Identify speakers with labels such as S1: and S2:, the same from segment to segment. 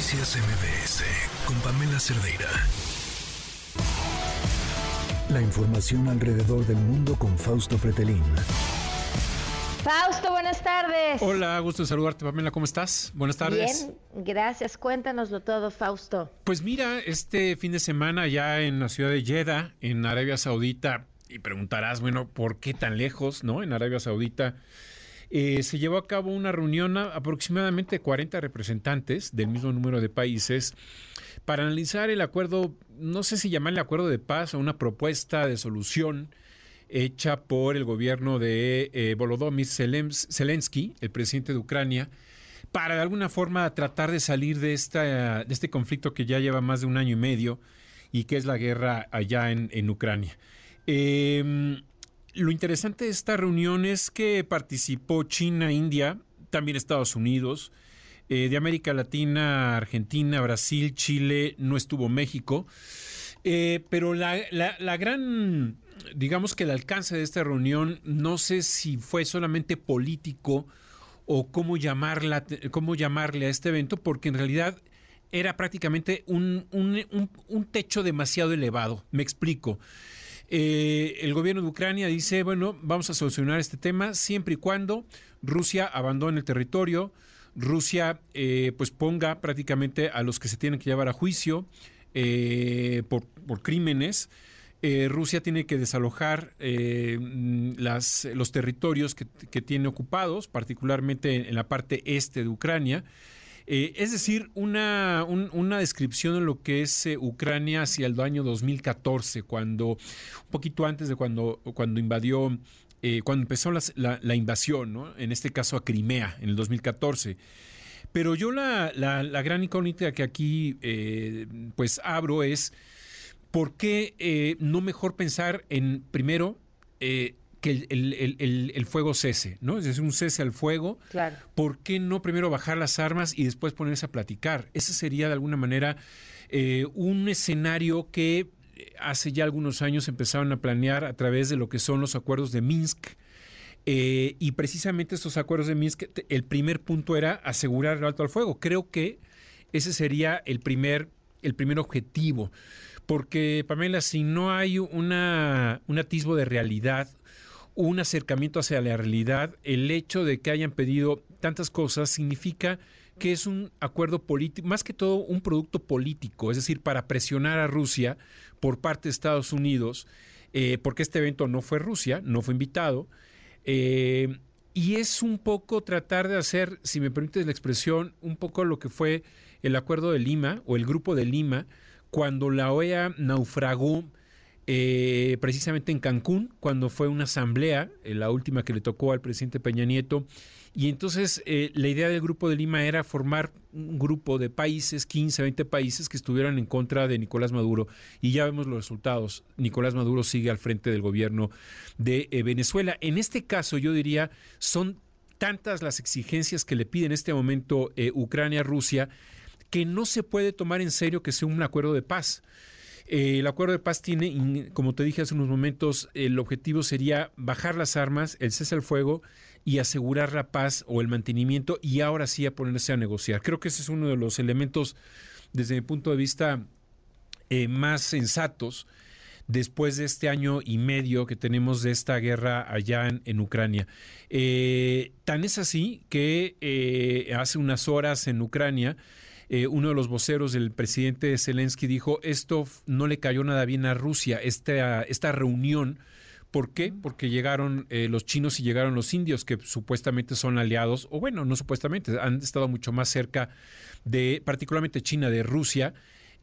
S1: Noticias MBS con Pamela Cerdeira. La información alrededor del mundo con Fausto Pretelín.
S2: Fausto, buenas tardes.
S3: Hola, gusto de saludarte, Pamela, ¿cómo estás? Buenas tardes.
S2: Bien, gracias. Cuéntanoslo todo, Fausto.
S3: Pues mira, este fin de semana ya en la ciudad de Jeddah, en Arabia Saudita, y preguntarás, bueno, ¿por qué tan lejos, no? En Arabia Saudita eh, se llevó a cabo una reunión a aproximadamente 40 representantes del mismo número de países para analizar el acuerdo, no sé si llamarle acuerdo de paz o una propuesta de solución hecha por el gobierno de eh, Volodymyr Zelensky, el presidente de Ucrania, para de alguna forma tratar de salir de, esta, este conflicto que ya lleva más de un año y medio y que es la guerra allá en, Ucrania. Em, lo interesante de esta reunión es que participó China, India, también Estados Unidos, eh, de América Latina, Argentina, Brasil, Chile, no estuvo México. Eh, pero la, la, gran, digamos que el alcance de esta reunión, no sé si fue solamente político o cómo, llamarla, cómo llamarle a este evento, porque en realidad era prácticamente un, un, techo demasiado elevado. Me explico. Eh, el gobierno de Ucrania dice, bueno, vamos a solucionar este tema siempre y cuando Rusia abandone el territorio, Rusia eh, pues ponga prácticamente a los que se tienen que llevar a juicio, eh, por, crímenes. Eh, Rusia tiene que desalojar eh, las, los territorios que, tiene ocupados, particularmente en, la parte este de Ucrania. Es decir, una, una, descripción de lo que es Ucrania hacia el año 2014, cuando, un poquito antes de cuando, cuando invadió, cuando empezó la, invasión, ¿no? en este caso a Crimea, en el 2014. Pero yo la, la, gran incógnita que aquí eh, pues abro es ¿por qué eh, no mejor pensar en primero eh, que el, fuego cese, ¿no? Es decir, un cese al fuego.
S2: Claro.
S3: ¿Por qué no primero bajar las armas y después ponerse a platicar? Ese sería de alguna manera un escenario que hace ya algunos años empezaron a planear a través de lo que son los acuerdos de Minsk, eh, y precisamente estos acuerdos de Minsk, el primer punto era asegurar el alto al fuego. Creo que ese sería el primer, el primer objetivo. Porque, Pamela, si no hay una, un atisbo de realidad, un acercamiento hacia la realidad, el hecho de que hayan pedido tantas cosas significa que es un acuerdo político, más que todo un producto político, es decir, para presionar a Rusia por parte de Estados Unidos, eh, porque este evento no fue Rusia, no fue invitado, eh, y es un poco tratar de hacer, si me permites la expresión, un poco lo que fue el Acuerdo de Lima o el Grupo de Lima, cuando la OEA naufragó eh, precisamente en Cancún, cuando fue una asamblea, eh, la última que le tocó al presidente Peña Nieto, y entonces eh, la idea del Grupo de Lima era formar un grupo de países, 15, 20 países que estuvieran en contra de Nicolás Maduro. Y ya vemos los resultados. Nicolás Maduro sigue al frente del gobierno de eh, Venezuela. En este caso, yo diría, son tantas las exigencias que le pide en este momento eh, Ucrania Rusia que no se puede tomar en serio que sea un acuerdo de paz. El acuerdo de paz tiene, como te dije hace unos momentos, el objetivo sería bajar las armas, el cese al fuego y asegurar la paz o el mantenimiento y ahora sí a ponerse a negociar. Creo que ese es uno de los elementos, desde mi punto de vista, eh, más sensatos después de este año y medio que tenemos de esta guerra allá en, Ucrania. Eh, tan es así que eh, hace unas horas en Ucrania, uno de los voceros del presidente Zelensky dijo, esto no le cayó nada bien a Rusia, esta, esta reunión ¿Por qué? Porque llegaron eh, los chinos y llegaron los indios, que supuestamente son aliados, o bueno, no supuestamente, han estado mucho más cerca de, particularmente China, de Rusia.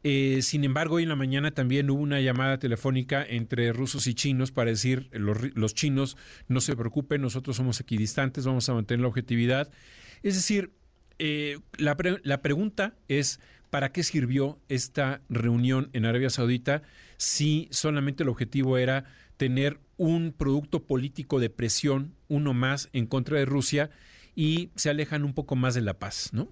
S3: Eh, sin embargo, hoy en la mañana también hubo una llamada telefónica entre rusos y chinos para decir, los, chinos, no se preocupen, nosotros somos equidistantes, vamos a mantener la objetividad. Es decir, eh, la, la pregunta es, ¿para qué sirvió esta reunión en Arabia Saudita si solamente el objetivo era tener un producto político de presión, uno más, en contra de Rusia y se alejan un poco más de la paz, ¿no?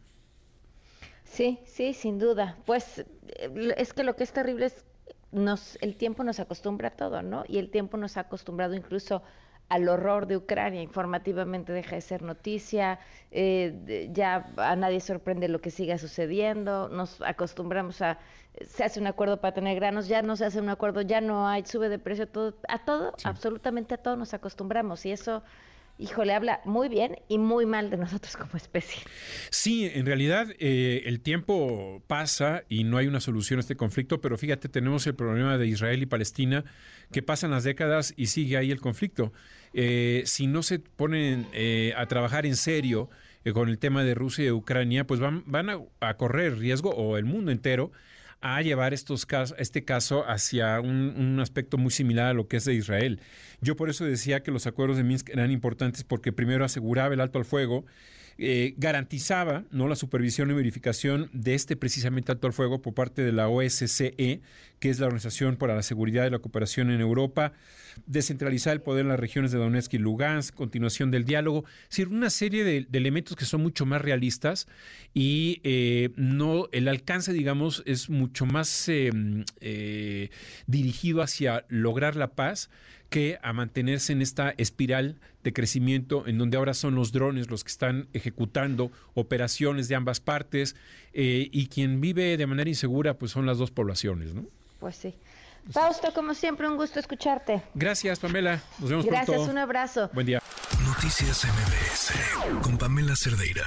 S2: Sí, sí, sin duda. Pues eh, es que lo que es terrible es nos, el tiempo nos acostumbra a todo, ¿no? Y el tiempo nos ha acostumbrado incluso al horror de Ucrania. Informativamente deja de ser noticia, eh, ya a nadie sorprende lo que siga sucediendo, nos acostumbramos a, se hace un acuerdo para tener granos, ya no se hace un acuerdo, ya no hay, sube de precio, todo, a todo, absolutamente a todo nos acostumbramos y eso híjole, habla muy bien y muy mal de nosotros como especie.
S3: Sí, en realidad eh, el tiempo pasa y no hay una solución a este conflicto, pero fíjate, tenemos el problema de Israel y Palestina, que pasan las décadas y sigue ahí el conflicto. Eh, si no se ponen eh, a trabajar en serio con el tema de Rusia y Ucrania, pues van, van a correr riesgo, o el mundo entero, a llevar estos este caso hacia un, aspecto muy similar a lo que es de Israel. Yo por eso decía que los acuerdos de Minsk eran importantes porque primero aseguraba el alto al fuego, eh, garantizaba ¿no? la supervisión y verificación de este precisamente alto al fuego por parte de la OSCE, que es la Organización para la Seguridad y la Cooperación en Europa, descentralizar el poder en las regiones de Donetsk y Lugansk, continuación del diálogo, es decir, una serie de, elementos que son mucho más realistas y eh, no el alcance, digamos, es mucho más eh, dirigido hacia lograr la paz que a mantenerse en esta espiral de crecimiento en donde ahora son los drones los que están ejecutando operaciones de ambas partes eh, y quien vive de manera insegura pues son las dos poblaciones, ¿no?
S2: Pues sí. Fausto, como siempre, un gusto escucharte.
S3: Gracias, Pamela. Nos vemos
S2: Gracias, un abrazo.
S3: Buen día.
S1: Noticias MBS con Pamela Cerdeira.